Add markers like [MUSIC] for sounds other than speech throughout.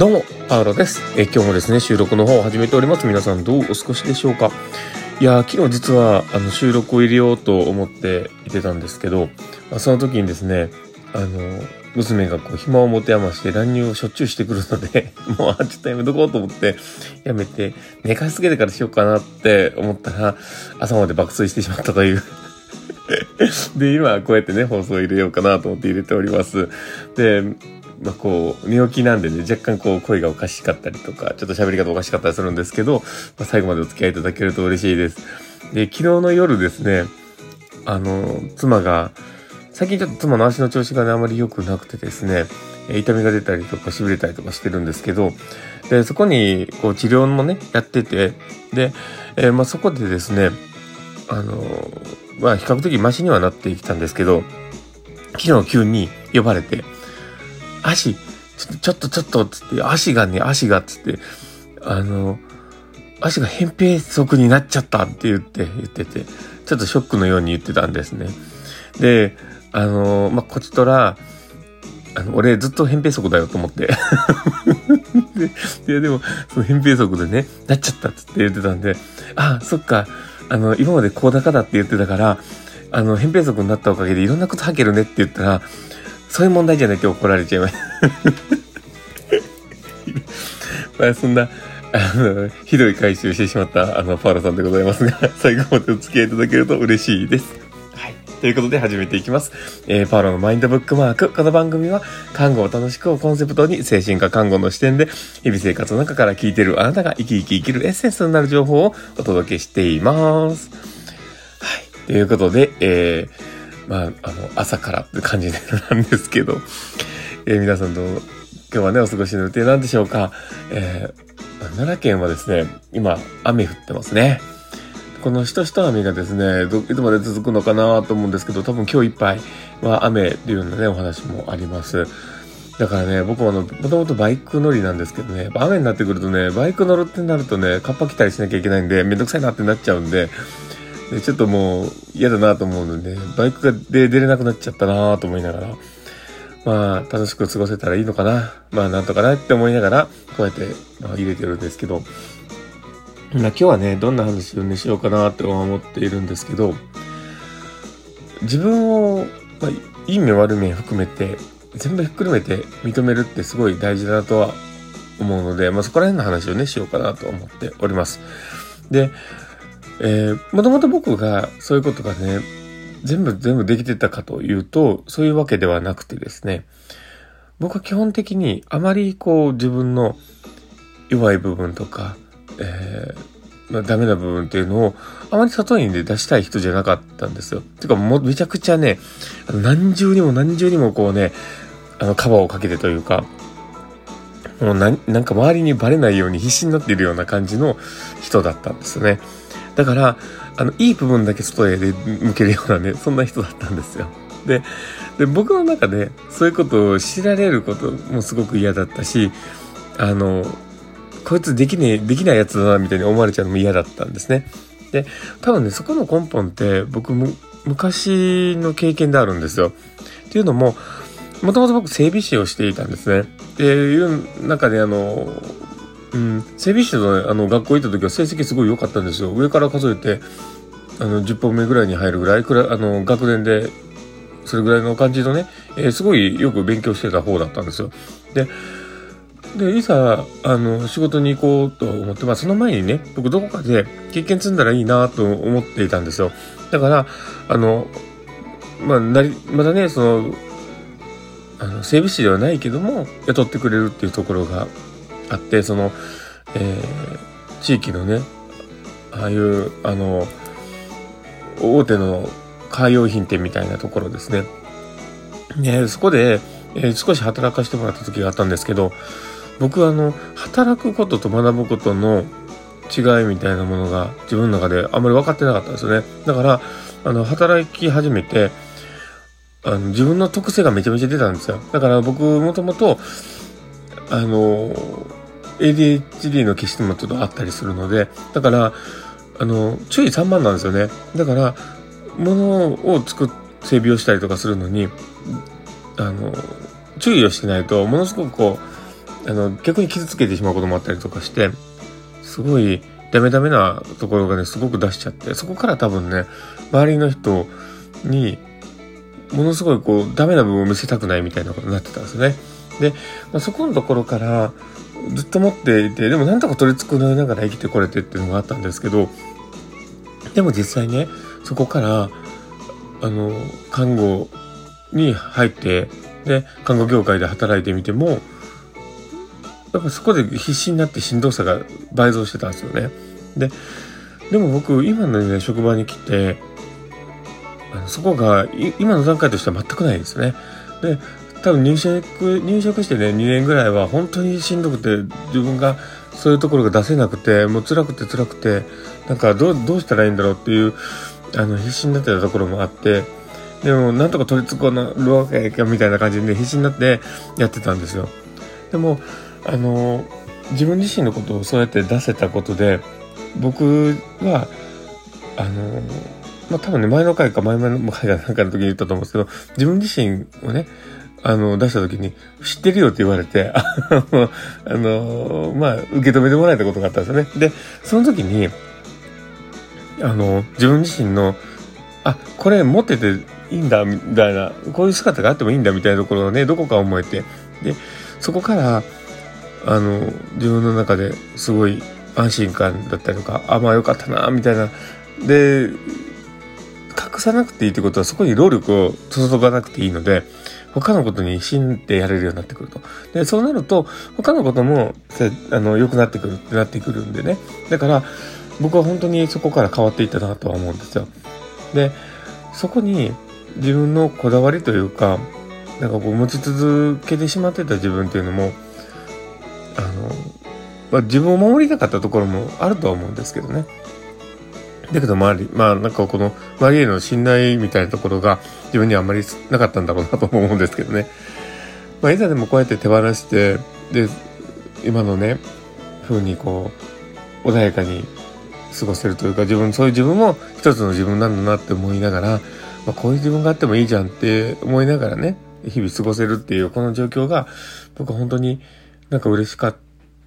どうも、パウロです。え今日もですね、収録の方を始めております。皆さんどうお過ごしでしょうか？いや昨日実はあの収録を入れようと思っていてたんですけど、まあ、その時にですね、あの、娘がこう暇を持て余して乱入をしょっちゅうしてくるので [LAUGHS] もう、あちょっとやめとこうと思って、やめて、寝かしつけてからしようかなって思ったら、朝まで爆睡してしまったという [LAUGHS] で、今こうやってね、放送入れようかなと思って入れております。で、ま、こう、寝起きなんでね、若干こう、声がおかしかったりとか、ちょっと喋り方おかしかったりするんですけど、まあ、最後までお付き合いいただけると嬉しいです。で、昨日の夜ですね、あの、妻が、最近ちょっと妻の足の調子がね、あまり良くなくてですね、痛みが出たりとか痺れたりとかしてるんですけど、で、そこに、こう、治療もね、やってて、で、えー、まあ、そこでですね、あの、まあ、比較的マシにはなってきたんですけど、昨日急に呼ばれて、足、ちょっとちょっと、つって、足がね、足が、つって、あの、足が扁平足になっちゃったって言って、言ってて、ちょっとショックのように言ってたんですね。で、あの、まあ、こちとら、あの、俺ずっと扁平足だよと思って [LAUGHS] で。で、でも、その扁平足でね、なっちゃったっつって言ってたんで、ああ、そっか、あの、今まで高高だって言ってたから、あの、扁平足になったおかげでいろんなこと履けるねって言ったら、そういう問題じゃないって怒られちゃいました。[LAUGHS] まあ、そんな、あの、ひどい回収してしまった、あの、パーラさんでございますが、[LAUGHS] 最後までお付き合いいただけると嬉しいです。はい。ということで始めていきます。えー、パーラのマインドブックマーク。この番組は、看護を楽しくをコンセプトに、精神科看護の視点で、日々生活の中から聞いているあなたが生き生き生きるエッセンスになる情報をお届けしています。はい。ということで、えー、まあ、あの、朝からって感じなんですけど、えー、皆さんと今日はね、お過ごしの予定なんでしょうか。えー、奈良県はですね、今、雨降ってますね。このしとしと雨がですね、ど、いつまで続くのかなと思うんですけど、多分今日いっぱいは雨っていうようなね、お話もあります。だからね、僕もあの、もともとバイク乗りなんですけどね、雨になってくるとね、バイク乗るってなるとね、カッパ着たりしなきゃいけないんで、めんどくさいなってなっちゃうんで、でちょっともう嫌だなと思うので、バイクがで出れなくなっちゃったなと思いながら、まあ、楽しく過ごせたらいいのかな。まあ、なんとかなって思いながら、こうやって、まあ、入れてるんですけど、まあ、今日はね、どんな話をね、しようかなって思っているんですけど、自分を、まあ、いい面悪い面含めて、全部ひっくるめて認めるってすごい大事だなとは思うので、まあ、そこら辺の話をね、しようかなと思っております。で、えー、もともと僕がそういうことがね、全部全部できてたかというと、そういうわけではなくてですね、僕は基本的にあまりこう自分の弱い部分とか、えー、まあ、ダメな部分っていうのをあまり外に出したい人じゃなかったんですよ。てかもうめちゃくちゃね、何重にも何重にもこうね、あのカバーをかけてというか、もうなんか周りにバレないように必死になっているような感じの人だったんですよね。だから、あの、いい部分だけ外へで向けるようなね、そんな人だったんですよ。で、で、僕の中でそういうことを知られることもすごく嫌だったし、あの、こいつできねえ、できないやつだな、みたいに思われちゃうのも嫌だったんですね。で、多分ね、そこの根本って僕も昔の経験であるんですよ。っていうのも、もともと僕整備士をしていたんですね。っていう中であの、うん、整備士のねあの学校行った時は成績すごい良かったんですよ。上から数えて、あの、10本目ぐらいに入るぐらい、くらあの、学年で、それぐらいの感じのね、えー、すごいよく勉強してた方だったんですよ。で、で、いざ、あの、仕事に行こうと思って、まあ、その前にね、僕どこかで経験積んだらいいなと思っていたんですよ。だから、あの、まあ、なり、またね、その、あの、整備士ではないけども、雇ってくれるっていうところがあってその、えー、地域のねああいうあの大手のカー用品店みたいなところですね。でそこで、えー、少し働かせてもらった時があったんですけど僕はあの働くことと学ぶことの違いみたいなものが自分の中であんまり分かってなかったんですよね。だからあの働き始めてあの自分の特性がめちゃめちゃ出たんですよ。だから僕もともとあの ADHD の気質もちょっとあったりするので、だから、あの、注意散漫なんですよね。だから、物を作っ、整備をしたりとかするのに、あの、注意をしてないと、ものすごくこうあの、逆に傷つけてしまうこともあったりとかして、すごいダメダメなところがね、すごく出しちゃって、そこから多分ね、周りの人に、ものすごいこう、ダメな部分を見せたくないみたいなことになってたんですよね。で、まあ、そこのところから、ずっと持っていて、でもなんとか取り繕いながら生きてこれてっていうのがあったんですけど、でも実際ね、そこから、あの、看護に入って、で、看護業界で働いてみても、やっぱそこで必死になってしんどさが倍増してたんですよね。で、でも僕、今のね、職場に来て、そこが、今の段階としては全くないですね。で、多分入職、入職してね、2年ぐらいは本当にしんどくて、自分がそういうところが出せなくて、もう辛くて辛くて、なんかどう、どうしたらいいんだろうっていう、あの、必死になってたところもあって、でも、なんとか取り繕うわけかみたいな感じで、ね、必死になってやってたんですよ。でも、あの、自分自身のことをそうやって出せたことで、僕は、あの、まあ、多分ね、前の回か前々の回かなんかの時に言ったと思うんですけど、自分自身をね、あの、出した時に、知ってるよって言われて、[LAUGHS] あの、まあ、受け止めてもらえたことがあったんですよね。で、その時に、あの、自分自身の、あ、これ持ってていいんだ、みたいな、こういう姿があってもいいんだ、みたいなところがね、どこか思えて、で、そこから、あの、自分の中ですごい安心感だったりとか、あ、まあよかったな、みたいな。で、隠さなくていいってことはそこに労力を注がなくていいので、他のことに死んでやれるようになってくると。で、そうなると、他のことも、あの、良くなってくるってなってくるんでね。だから、僕は本当にそこから変わっていったなとは思うんですよ。で、そこに自分のこだわりというか、なんかこう持ち続けてしまってた自分っていうのも、あの、まあ、自分を守りたかったところもあるとは思うんですけどね。だけど周り、まあなんかこの周りへの信頼みたいなところが自分にはあんまりなかったんだろうなと思うんですけどね。まあいざでもこうやって手放して、で、今のね、風にこう、穏やかに過ごせるというか、自分、そういう自分も一つの自分なんだなって思いながら、まあこういう自分があってもいいじゃんって思いながらね、日々過ごせるっていうこの状況が、僕本当になんか嬉しかっ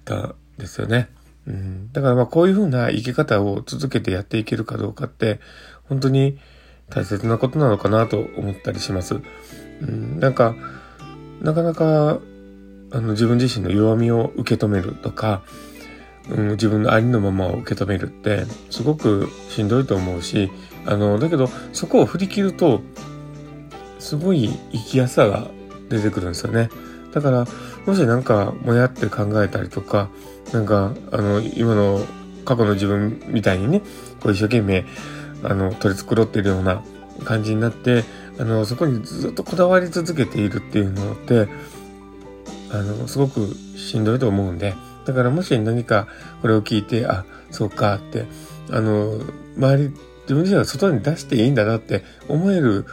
たですよね。うん、だからまあこういうふうな生き方を続けてやっていけるかどうかって、本当に大切なことなのかなと思ったりします。うん、なんか、なかなか、あの自分自身の弱みを受け止めるとか、うん、自分のありのままを受け止めるって、すごくしんどいと思うし、あの、だけど、そこを振り切ると、すごい生きやすさが出てくるんですよね。だから、もしなんか、もやって考えたりとか、なんか、あの、今の過去の自分みたいにね、こう一生懸命、あの、取り繕ってるような感じになって、あの、そこにずっとこだわり続けているっていうのって、あの、すごくしんどいと思うんで、だからもし何かこれを聞いて、あ、そうかって、あの、周り、自分自身が外に出していいんだなって思える、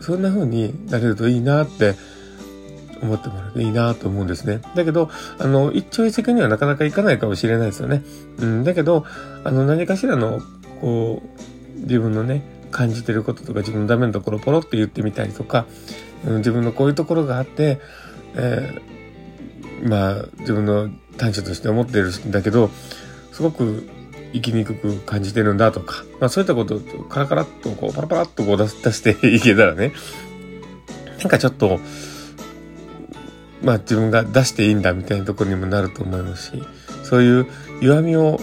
そんな風になれるといいなって思ってもらうといいなと思うんですね。だけど、あの、一朝一夕にはなかなかいかないかもしれないですよね。うん、だけど、あの、何かしらの、こう、自分のね、感じてることとか自分のダメなところポロって言ってみたりとか、うん、自分のこういうところがあって、えー、まあ、自分の短所として思ってるんだけど、すごく生きにくく感じてるんだとか、まあそういったことをカラカラっとこうパラパラっとこう出していけたらね、なんかちょっと、まあ自分が出していいんだみたいなところにもなると思いますし、そういう弱みを、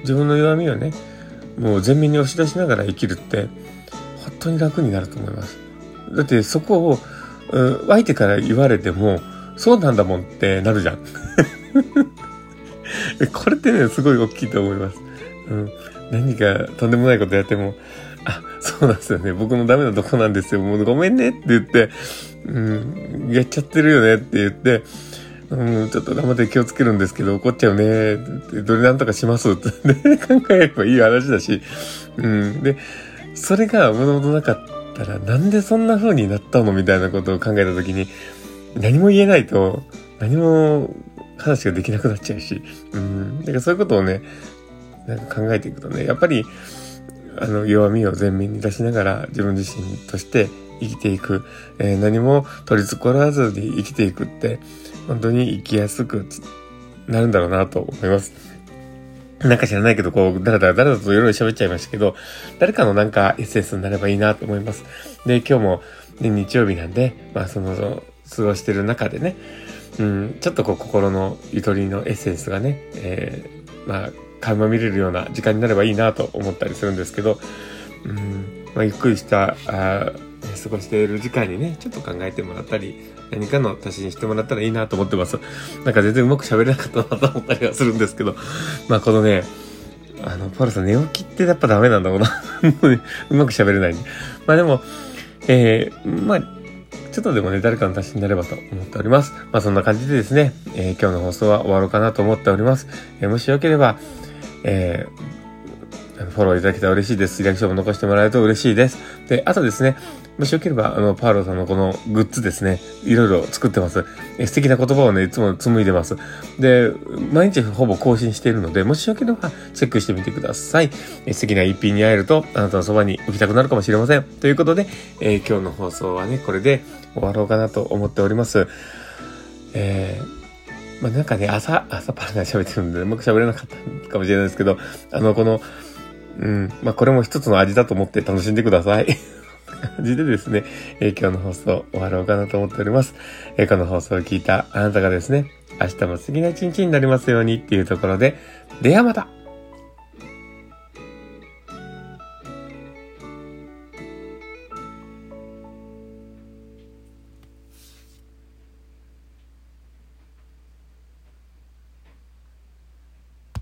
自分の弱みをね、もう前面に押し出しながら生きるって、本当に楽になると思います。だってそこを、うん、相手から言われても、そうなんだもんってなるじゃん。[LAUGHS] これってね、すごい大きいと思います。うん。何かとんでもないことやっても、そうなんですよね。僕のダメなとこなんですよ。もうごめんねって言って、うん、やっちゃってるよねって言って、うん、ちょっと頑張って気をつけるんですけど、怒っちゃうね。どれなんとかしますって、[LAUGHS] 考えればいい話だし。うん。で、それがもともとなかったら、なんでそんな風になったのみたいなことを考えたときに、何も言えないと、何も話ができなくなっちゃうし。うん。だからそういうことをね、なんか考えていくとね、やっぱり、あの、弱みを前面に出しながら自分自身として生きていく、えー、何も取り繕わずに生きていくって、本当に生きやすくなるんだろうなと思います。なんか知らないけど、こう、だらだらだらといろいろ喋っちゃいましたけど、誰かのなんかエッセンスになればいいなと思います。で、今日も、ね、日曜日なんで、まあその、過ごしてる中でね、うん、ちょっとこう心のゆとりのエッセンスがね、えー、まあ、垣間見れるような時間になればいいなと思ったりするんですけど、うん、まあ、ゆっくりしたあ過ごしている時間にね、ちょっと考えてもらったり、何かの足しにしてもらったらいいなと思ってます。なんか全然うまく喋れなかったなと思ったりはするんですけど、まあこのね、あの、パルさん寝起きってやっぱダメなんだろうな。[LAUGHS] うまく喋れない。まあでも、えー、まあ、ちょっとでもね、誰かの足しになればと思っております。まあそんな感じでですね、えー、今日の放送は終わろうかなと思っております。えー、もしよければ、えー、フォローいただけたら嬉しいです。リアクションも残してもらえると嬉しいです。で、あとですね、もしよければ、あの、パーロさんのこのグッズですね、いろいろ作ってます。え素敵な言葉をね、いつも紡いでます。で、毎日ほぼ更新しているので、もしよければチェックしてみてください。え素敵な一品に会えると、あなたのそばに置きたくなるかもしれません。ということで、えー、今日の放送はね、これで終わろうかなと思っております。えー、まあ、なんかね、朝、朝パラが喋ってるんで、うまく喋れなかったかもしれないですけど、あの、この、うん、まあ、これも一つの味だと思って楽しんでください。感じでですね、えー、今日の放送終わろうかなと思っております。えー、この放送を聞いたあなたがですね、明日も次の一日になりますようにっていうところで、ではまた